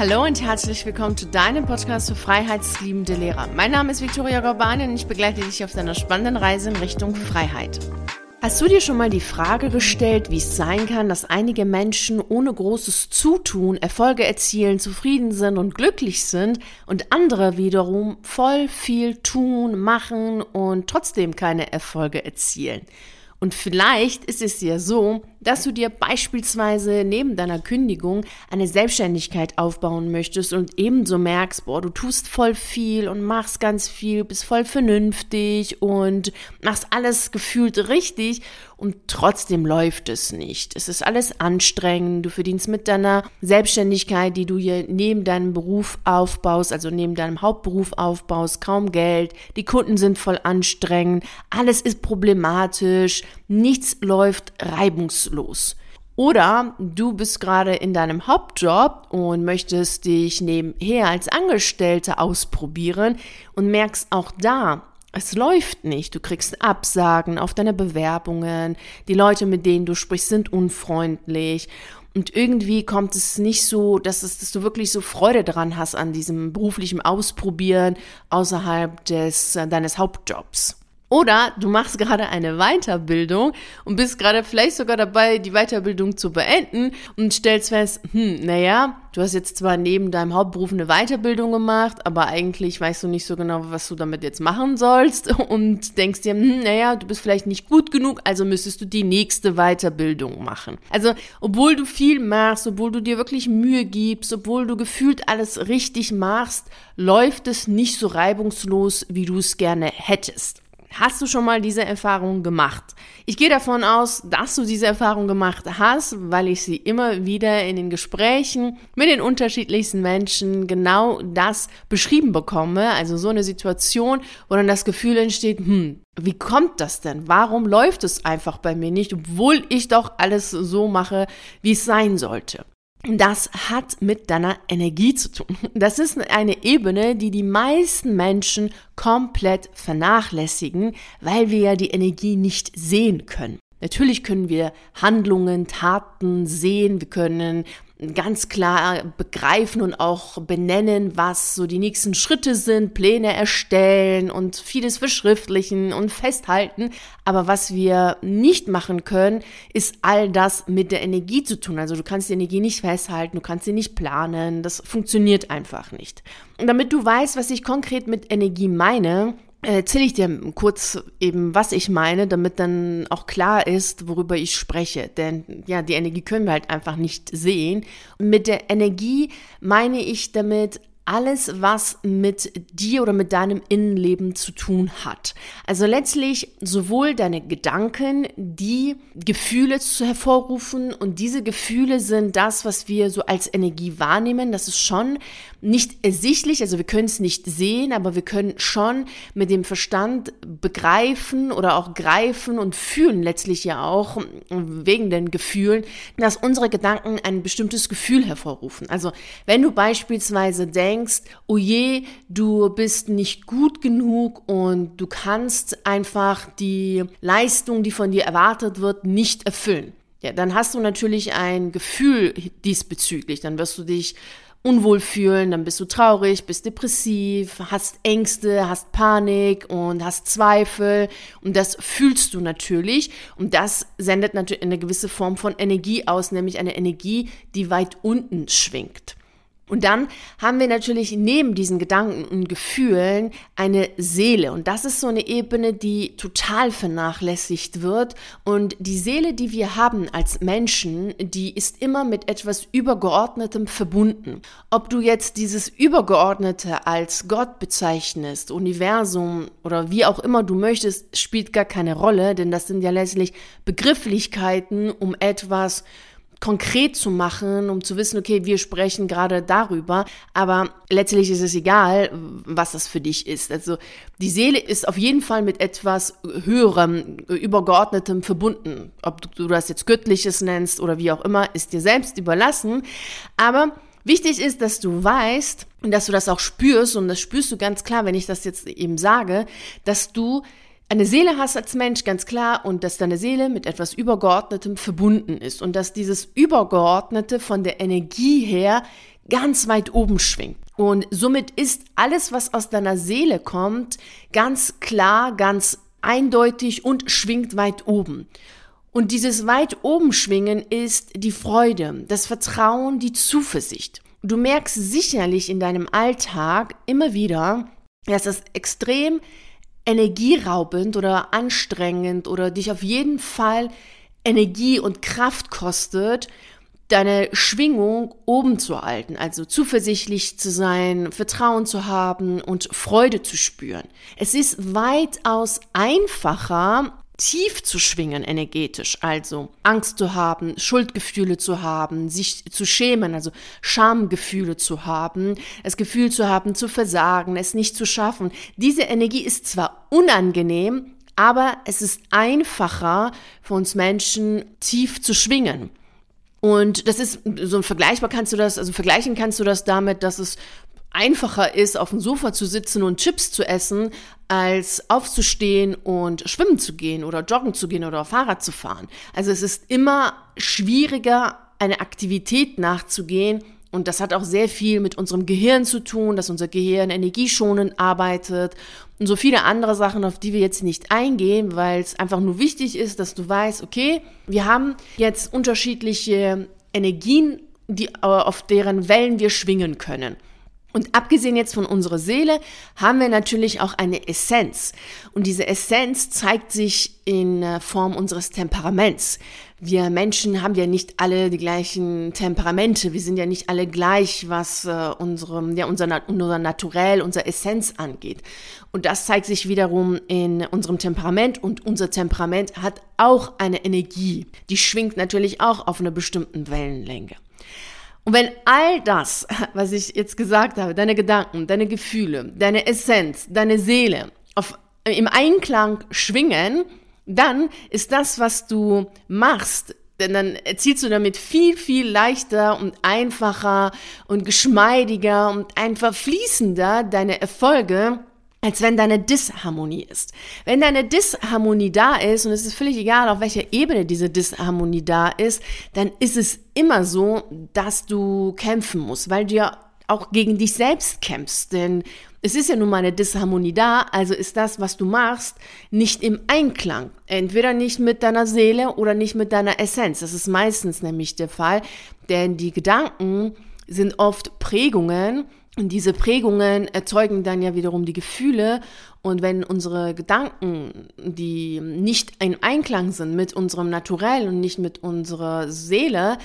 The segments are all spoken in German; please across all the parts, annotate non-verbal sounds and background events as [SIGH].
Hallo und herzlich willkommen zu deinem Podcast für freiheitsliebende Lehrer. Mein Name ist Viktoria Gorbani und ich begleite dich auf deiner spannenden Reise in Richtung Freiheit. Hast du dir schon mal die Frage gestellt, wie es sein kann, dass einige Menschen ohne großes Zutun Erfolge erzielen, zufrieden sind und glücklich sind und andere wiederum voll viel tun, machen und trotzdem keine Erfolge erzielen? Und vielleicht ist es ja so, dass du dir beispielsweise neben deiner Kündigung eine Selbstständigkeit aufbauen möchtest und ebenso merkst, boah, du tust voll viel und machst ganz viel, bist voll vernünftig und machst alles gefühlt richtig und trotzdem läuft es nicht. Es ist alles anstrengend. Du verdienst mit deiner Selbstständigkeit, die du hier neben deinem Beruf aufbaust, also neben deinem Hauptberuf aufbaust, kaum Geld. Die Kunden sind voll anstrengend. Alles ist problematisch. Nichts läuft reibungslos. Oder du bist gerade in deinem Hauptjob und möchtest dich nebenher als Angestellte ausprobieren und merkst auch da, es läuft nicht. Du kriegst Absagen auf deine Bewerbungen. Die Leute, mit denen du sprichst, sind unfreundlich. Und irgendwie kommt es nicht so, dass, es, dass du wirklich so Freude daran hast an diesem beruflichen Ausprobieren außerhalb des, äh, deines Hauptjobs. Oder du machst gerade eine Weiterbildung und bist gerade vielleicht sogar dabei, die Weiterbildung zu beenden und stellst fest, hm, naja, du hast jetzt zwar neben deinem Hauptberuf eine Weiterbildung gemacht, aber eigentlich weißt du nicht so genau, was du damit jetzt machen sollst [LAUGHS] und denkst dir, hm, naja, du bist vielleicht nicht gut genug, also müsstest du die nächste Weiterbildung machen. Also, obwohl du viel machst, obwohl du dir wirklich Mühe gibst, obwohl du gefühlt alles richtig machst, läuft es nicht so reibungslos, wie du es gerne hättest. Hast du schon mal diese Erfahrung gemacht? Ich gehe davon aus, dass du diese Erfahrung gemacht hast, weil ich sie immer wieder in den Gesprächen mit den unterschiedlichsten Menschen genau das beschrieben bekomme. Also so eine Situation, wo dann das Gefühl entsteht, hm, wie kommt das denn? Warum läuft es einfach bei mir nicht, obwohl ich doch alles so mache, wie es sein sollte? Das hat mit deiner Energie zu tun. Das ist eine Ebene, die die meisten Menschen komplett vernachlässigen, weil wir ja die Energie nicht sehen können. Natürlich können wir Handlungen, Taten sehen, wir können ganz klar begreifen und auch benennen, was so die nächsten Schritte sind, Pläne erstellen und vieles verschriftlichen und festhalten. Aber was wir nicht machen können, ist all das mit der Energie zu tun. Also du kannst die Energie nicht festhalten, du kannst sie nicht planen, das funktioniert einfach nicht. Und damit du weißt, was ich konkret mit Energie meine, erzähle ich dir kurz eben, was ich meine, damit dann auch klar ist, worüber ich spreche. Denn ja, die Energie können wir halt einfach nicht sehen. Mit der Energie meine ich damit alles, was mit dir oder mit deinem Innenleben zu tun hat. Also letztlich sowohl deine Gedanken, die Gefühle zu hervorrufen und diese Gefühle sind das, was wir so als Energie wahrnehmen. Das ist schon nicht ersichtlich, also wir können es nicht sehen, aber wir können schon mit dem Verstand begreifen oder auch greifen und fühlen letztlich ja auch wegen den Gefühlen, dass unsere Gedanken ein bestimmtes Gefühl hervorrufen. Also wenn du beispielsweise denkst, oh je, du bist nicht gut genug und du kannst einfach die Leistung, die von dir erwartet wird, nicht erfüllen. Ja, dann hast du natürlich ein Gefühl diesbezüglich. Dann wirst du dich unwohl fühlen, dann bist du traurig, bist depressiv, hast Ängste, hast Panik und hast Zweifel und das fühlst du natürlich und das sendet natürlich eine gewisse Form von Energie aus, nämlich eine Energie, die weit unten schwingt. Und dann haben wir natürlich neben diesen Gedanken und Gefühlen eine Seele. Und das ist so eine Ebene, die total vernachlässigt wird. Und die Seele, die wir haben als Menschen, die ist immer mit etwas Übergeordnetem verbunden. Ob du jetzt dieses Übergeordnete als Gott bezeichnest, Universum oder wie auch immer du möchtest, spielt gar keine Rolle, denn das sind ja letztlich Begrifflichkeiten, um etwas konkret zu machen, um zu wissen, okay, wir sprechen gerade darüber, aber letztlich ist es egal, was das für dich ist. Also die Seele ist auf jeden Fall mit etwas höherem, übergeordnetem verbunden. Ob du das jetzt göttliches nennst oder wie auch immer, ist dir selbst überlassen, aber Wichtig ist, dass du weißt und dass du das auch spürst, und das spürst du ganz klar, wenn ich das jetzt eben sage, dass du eine Seele hast als Mensch, ganz klar, und dass deine Seele mit etwas Übergeordnetem verbunden ist und dass dieses Übergeordnete von der Energie her ganz weit oben schwingt. Und somit ist alles, was aus deiner Seele kommt, ganz klar, ganz eindeutig und schwingt weit oben. Und dieses weit oben schwingen ist die Freude, das Vertrauen, die Zuversicht. Du merkst sicherlich in deinem Alltag immer wieder, dass es extrem energieraubend oder anstrengend oder dich auf jeden Fall Energie und Kraft kostet, deine Schwingung oben zu halten, also zuversichtlich zu sein, Vertrauen zu haben und Freude zu spüren. Es ist weitaus einfacher, tief zu schwingen energetisch, also Angst zu haben, Schuldgefühle zu haben, sich zu schämen, also Schamgefühle zu haben, das Gefühl zu haben, zu versagen, es nicht zu schaffen. Diese Energie ist zwar unangenehm, aber es ist einfacher für uns Menschen tief zu schwingen. Und das ist so vergleichbar kannst du das, also vergleichen kannst du das damit, dass es einfacher ist, auf dem Sofa zu sitzen und Chips zu essen, als aufzustehen und schwimmen zu gehen oder joggen zu gehen oder Fahrrad zu fahren. Also es ist immer schwieriger, eine Aktivität nachzugehen. Und das hat auch sehr viel mit unserem Gehirn zu tun, dass unser Gehirn energieschonend arbeitet und so viele andere Sachen, auf die wir jetzt nicht eingehen, weil es einfach nur wichtig ist, dass du weißt, okay, wir haben jetzt unterschiedliche Energien, die, auf deren Wellen wir schwingen können. Und abgesehen jetzt von unserer Seele haben wir natürlich auch eine Essenz. Und diese Essenz zeigt sich in äh, Form unseres Temperaments. Wir Menschen haben ja nicht alle die gleichen Temperamente. Wir sind ja nicht alle gleich, was äh, unsere, ja, unser, unser Naturell, unser Essenz angeht. Und das zeigt sich wiederum in unserem Temperament. Und unser Temperament hat auch eine Energie. Die schwingt natürlich auch auf einer bestimmten Wellenlänge. Und wenn all das, [LAUGHS] was ich jetzt gesagt habe, deine Gedanken, deine Gefühle, deine Essenz, deine Seele auf, im Einklang schwingen, dann ist das, was du machst, denn dann erzielst du damit viel, viel leichter und einfacher und geschmeidiger und einfach fließender deine Erfolge, als wenn deine Disharmonie ist. Wenn deine Disharmonie da ist, und es ist völlig egal, auf welcher Ebene diese Disharmonie da ist, dann ist es immer so, dass du kämpfen musst, weil du ja auch gegen dich selbst kämpfst. Denn es ist ja nun mal eine Disharmonie da, also ist das, was du machst, nicht im Einklang. Entweder nicht mit deiner Seele oder nicht mit deiner Essenz. Das ist meistens nämlich der Fall, denn die Gedanken sind oft Prägungen, und diese Prägungen erzeugen dann ja wiederum die Gefühle. Und wenn unsere Gedanken, die nicht in Einklang sind mit unserem Naturell und nicht mit unserer Seele,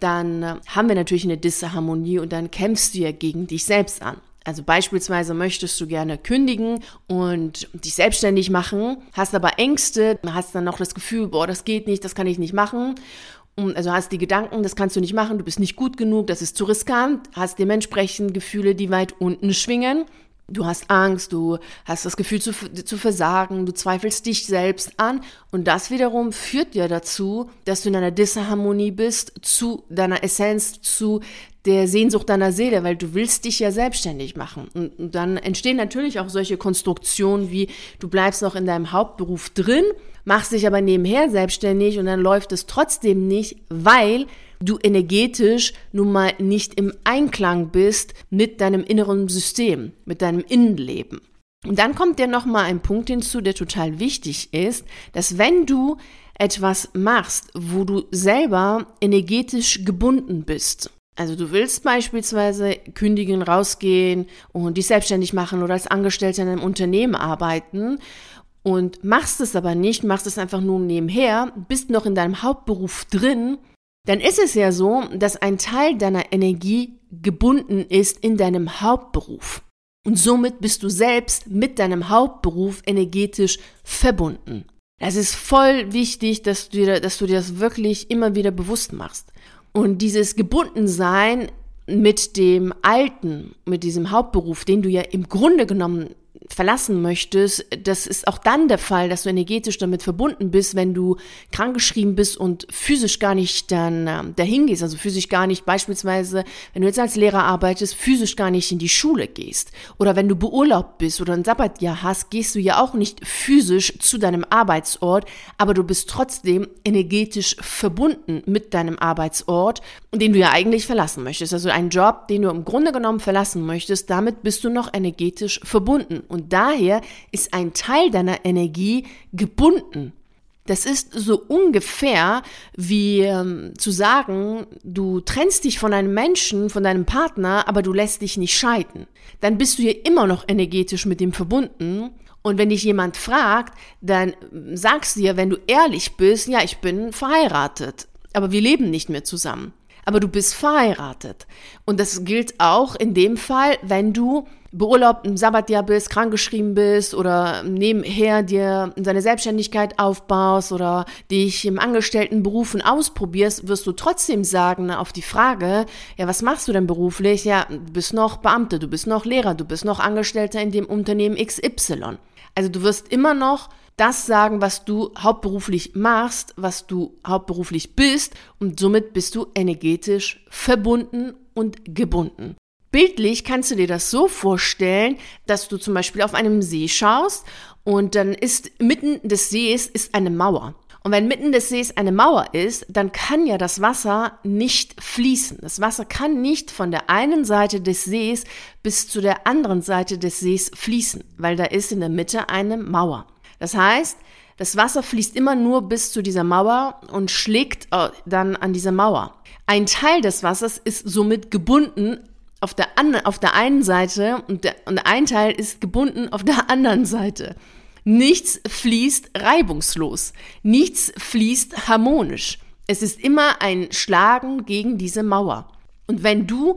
dann haben wir natürlich eine Disharmonie und dann kämpfst du ja gegen dich selbst an. Also beispielsweise möchtest du gerne kündigen und dich selbstständig machen, hast aber Ängste, hast dann noch das Gefühl, boah, das geht nicht, das kann ich nicht machen also hast die Gedanken, das kannst du nicht machen, du bist nicht gut genug, das ist zu riskant, hast dementsprechend Gefühle, die weit unten schwingen. Du hast Angst, du hast das Gefühl zu, zu versagen, du zweifelst dich selbst an und das wiederum führt ja dazu, dass du in einer Disharmonie bist zu deiner Essenz, zu der Sehnsucht deiner Seele, weil du willst dich ja selbstständig machen. Und, und dann entstehen natürlich auch solche Konstruktionen wie du bleibst noch in deinem Hauptberuf drin, machst dich aber nebenher selbstständig und dann läuft es trotzdem nicht, weil du energetisch nun mal nicht im Einklang bist mit deinem inneren System, mit deinem Innenleben. Und dann kommt dir noch mal ein Punkt hinzu, der total wichtig ist, dass wenn du etwas machst, wo du selber energetisch gebunden bist, also du willst beispielsweise kündigen, rausgehen und dich selbstständig machen oder als Angestellter in einem Unternehmen arbeiten und machst es aber nicht, machst es einfach nur nebenher, bist noch in deinem Hauptberuf drin, dann ist es ja so, dass ein Teil deiner Energie gebunden ist in deinem Hauptberuf. Und somit bist du selbst mit deinem Hauptberuf energetisch verbunden. Das ist voll wichtig, dass du dir, dass du dir das wirklich immer wieder bewusst machst. Und dieses Gebundensein mit dem Alten, mit diesem Hauptberuf, den du ja im Grunde genommen verlassen möchtest, das ist auch dann der Fall, dass du energetisch damit verbunden bist, wenn du krankgeschrieben bist und physisch gar nicht dann äh, dahin gehst, also physisch gar nicht beispielsweise, wenn du jetzt als Lehrer arbeitest, physisch gar nicht in die Schule gehst oder wenn du beurlaubt bist oder ein Sabbatjahr hast, gehst du ja auch nicht physisch zu deinem Arbeitsort, aber du bist trotzdem energetisch verbunden mit deinem Arbeitsort, den du ja eigentlich verlassen möchtest. Also ein Job, den du im Grunde genommen verlassen möchtest, damit bist du noch energetisch verbunden. Und daher ist ein Teil deiner Energie gebunden. Das ist so ungefähr wie ähm, zu sagen, du trennst dich von einem Menschen, von deinem Partner, aber du lässt dich nicht scheiden. Dann bist du ja immer noch energetisch mit ihm verbunden. Und wenn dich jemand fragt, dann sagst du dir, wenn du ehrlich bist, ja, ich bin verheiratet, aber wir leben nicht mehr zusammen. Aber du bist verheiratet. Und das gilt auch in dem Fall, wenn du beurlaubt im Sabbatjahr bist, krankgeschrieben bist oder nebenher dir deine Selbstständigkeit aufbaust oder dich im Angestelltenberufen ausprobierst, wirst du trotzdem sagen auf die Frage, ja, was machst du denn beruflich? Ja, du bist noch Beamte, du bist noch Lehrer, du bist noch Angestellter in dem Unternehmen XY. Also du wirst immer noch das sagen, was du hauptberuflich machst, was du hauptberuflich bist und somit bist du energetisch verbunden und gebunden. Bildlich kannst du dir das so vorstellen, dass du zum Beispiel auf einem See schaust und dann ist mitten des Sees ist eine Mauer. Und wenn mitten des Sees eine Mauer ist, dann kann ja das Wasser nicht fließen. Das Wasser kann nicht von der einen Seite des Sees bis zu der anderen Seite des Sees fließen, weil da ist in der Mitte eine Mauer. Das heißt, das Wasser fließt immer nur bis zu dieser Mauer und schlägt äh, dann an dieser Mauer. Ein Teil des Wassers ist somit gebunden auf der, an, auf der einen Seite und, der, und ein Teil ist gebunden auf der anderen Seite. Nichts fließt reibungslos. Nichts fließt harmonisch. Es ist immer ein Schlagen gegen diese Mauer. Und wenn du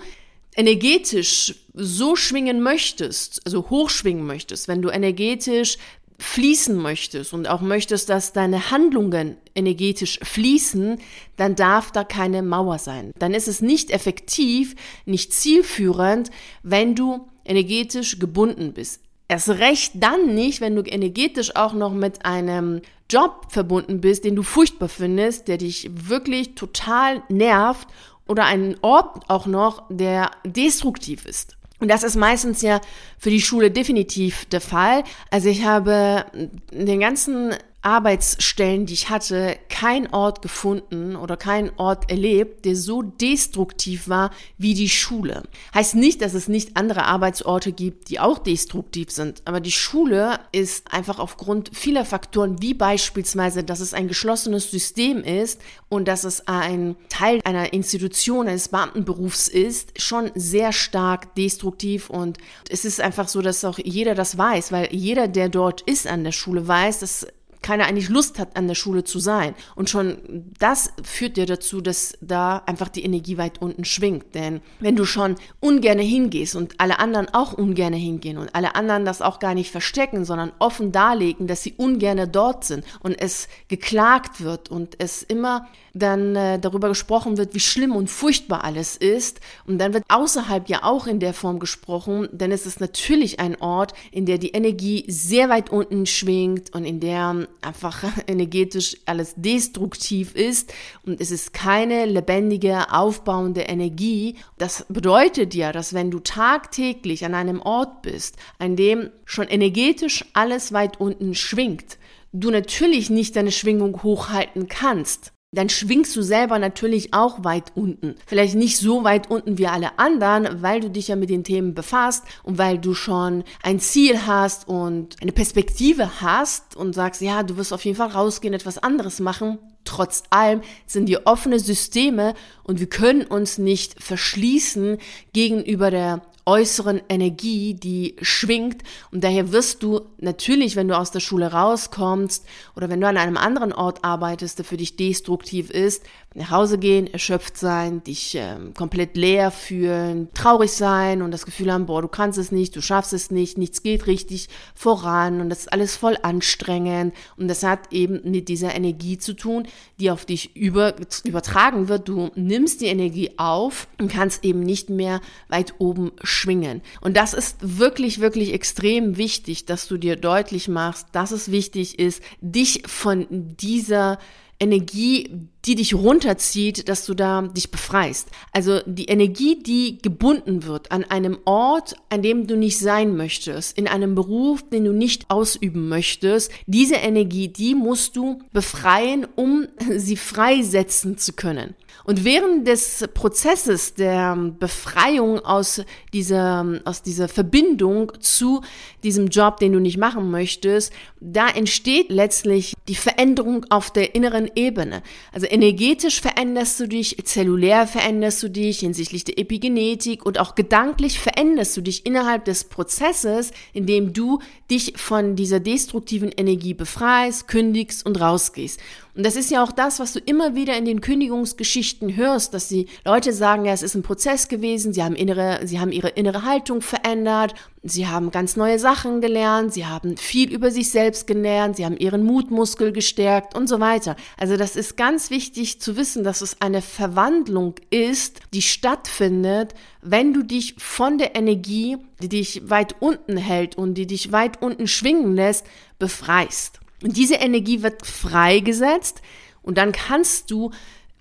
energetisch so schwingen möchtest, also hochschwingen möchtest, wenn du energetisch fließen möchtest und auch möchtest, dass deine Handlungen energetisch fließen, dann darf da keine Mauer sein. Dann ist es nicht effektiv, nicht zielführend, wenn du energetisch gebunden bist. Erst recht dann nicht, wenn du energetisch auch noch mit einem Job verbunden bist, den du furchtbar findest, der dich wirklich total nervt oder einen Ort auch noch, der destruktiv ist. Und das ist meistens ja für die Schule definitiv der Fall. Also ich habe den ganzen Arbeitsstellen, die ich hatte, kein Ort gefunden oder kein Ort erlebt, der so destruktiv war wie die Schule. Heißt nicht, dass es nicht andere Arbeitsorte gibt, die auch destruktiv sind, aber die Schule ist einfach aufgrund vieler Faktoren, wie beispielsweise, dass es ein geschlossenes System ist und dass es ein Teil einer Institution, eines Beamtenberufs ist, schon sehr stark destruktiv und es ist einfach so, dass auch jeder das weiß, weil jeder, der dort ist an der Schule, weiß, dass keiner eigentlich Lust hat, an der Schule zu sein. Und schon das führt dir dazu, dass da einfach die Energie weit unten schwingt. Denn wenn du schon ungerne hingehst und alle anderen auch ungerne hingehen und alle anderen das auch gar nicht verstecken, sondern offen darlegen, dass sie ungerne dort sind und es geklagt wird und es immer dann äh, darüber gesprochen wird, wie schlimm und furchtbar alles ist. Und dann wird außerhalb ja auch in der Form gesprochen, denn es ist natürlich ein Ort, in der die Energie sehr weit unten schwingt und in der einfach [LAUGHS] energetisch alles destruktiv ist und es ist keine lebendige, aufbauende Energie. Das bedeutet ja, dass wenn du tagtäglich an einem Ort bist, an dem schon energetisch alles weit unten schwingt, du natürlich nicht deine Schwingung hochhalten kannst dann schwingst du selber natürlich auch weit unten. Vielleicht nicht so weit unten wie alle anderen, weil du dich ja mit den Themen befasst und weil du schon ein Ziel hast und eine Perspektive hast und sagst, ja, du wirst auf jeden Fall rausgehen, etwas anderes machen. Trotz allem sind wir offene Systeme und wir können uns nicht verschließen gegenüber der äußeren Energie, die schwingt. Und daher wirst du natürlich, wenn du aus der Schule rauskommst oder wenn du an einem anderen Ort arbeitest, der für dich destruktiv ist, nach Hause gehen, erschöpft sein, dich ähm, komplett leer fühlen, traurig sein und das Gefühl haben, boah, du kannst es nicht, du schaffst es nicht, nichts geht richtig voran und das ist alles voll anstrengend und das hat eben mit dieser Energie zu tun, die auf dich über, übertragen wird. Du nimmst die Energie auf und kannst eben nicht mehr weit oben schwingen. Und das ist wirklich, wirklich extrem wichtig, dass du dir deutlich machst, dass es wichtig ist, dich von dieser Energie, die dich runterzieht, dass du da dich befreist. Also die Energie, die gebunden wird an einem Ort, an dem du nicht sein möchtest, in einem Beruf, den du nicht ausüben möchtest, diese Energie, die musst du befreien, um [LAUGHS] sie freisetzen zu können. Und während des Prozesses der Befreiung aus dieser, aus dieser Verbindung zu diesem Job, den du nicht machen möchtest, da entsteht letztlich die Veränderung auf der inneren Ebene. Also energetisch veränderst du dich, zellulär veränderst du dich hinsichtlich der Epigenetik und auch gedanklich veränderst du dich innerhalb des Prozesses, in dem du dich von dieser destruktiven Energie befreist, kündigst und rausgehst. Und das ist ja auch das, was du immer wieder in den Kündigungsgeschichten hörst, dass die Leute sagen, ja, es ist ein Prozess gewesen, sie haben innere, sie haben ihre innere Haltung verändert, sie haben ganz neue Sachen gelernt, sie haben viel über sich selbst gelernt, sie haben ihren Mutmuskel gestärkt und so weiter. Also das ist ganz wichtig zu wissen, dass es eine Verwandlung ist, die stattfindet, wenn du dich von der Energie, die dich weit unten hält und die dich weit unten schwingen lässt, befreist. Und diese Energie wird freigesetzt und dann kannst du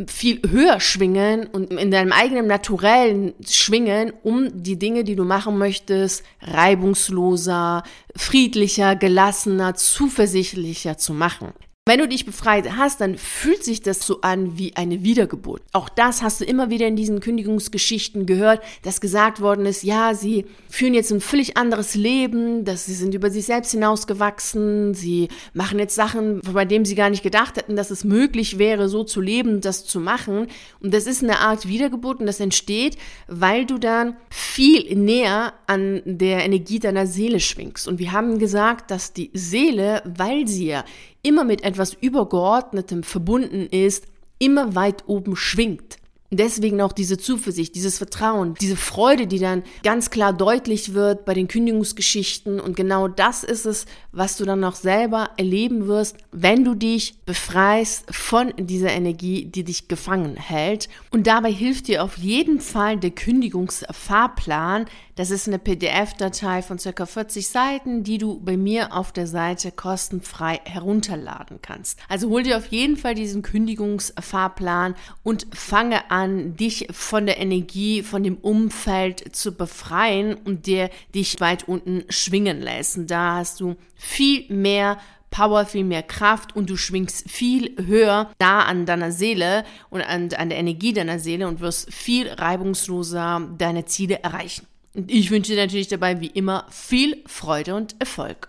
viel höher schwingen und in deinem eigenen Naturellen schwingen, um die Dinge, die du machen möchtest, reibungsloser, friedlicher, gelassener, zuversichtlicher zu machen. Wenn du dich befreit hast, dann fühlt sich das so an wie eine Wiedergeburt. Auch das hast du immer wieder in diesen Kündigungsgeschichten gehört, dass gesagt worden ist, ja, sie führen jetzt ein völlig anderes Leben, dass sie sind über sich selbst hinausgewachsen, sie machen jetzt Sachen, bei denen sie gar nicht gedacht hätten, dass es möglich wäre, so zu leben, das zu machen. Und das ist eine Art Wiedergeburt und das entsteht, weil du dann viel näher an der Energie deiner Seele schwingst. Und wir haben gesagt, dass die Seele, weil sie ja immer mit etwas Übergeordnetem verbunden ist, immer weit oben schwingt. Deswegen auch diese Zuversicht, dieses Vertrauen, diese Freude, die dann ganz klar deutlich wird bei den Kündigungsgeschichten. Und genau das ist es, was du dann noch selber erleben wirst, wenn du dich befreist von dieser Energie, die dich gefangen hält. Und dabei hilft dir auf jeden Fall der Kündigungsfahrplan, das ist eine PDF-Datei von circa 40 Seiten, die du bei mir auf der Seite kostenfrei herunterladen kannst. Also hol dir auf jeden Fall diesen Kündigungsfahrplan und fange an, dich von der Energie, von dem Umfeld zu befreien und der dich weit unten schwingen lässt. Und da hast du viel mehr Power, viel mehr Kraft und du schwingst viel höher da an deiner Seele und an, an der Energie deiner Seele und wirst viel reibungsloser deine Ziele erreichen. Und ich wünsche dir natürlich dabei wie immer viel Freude und Erfolg.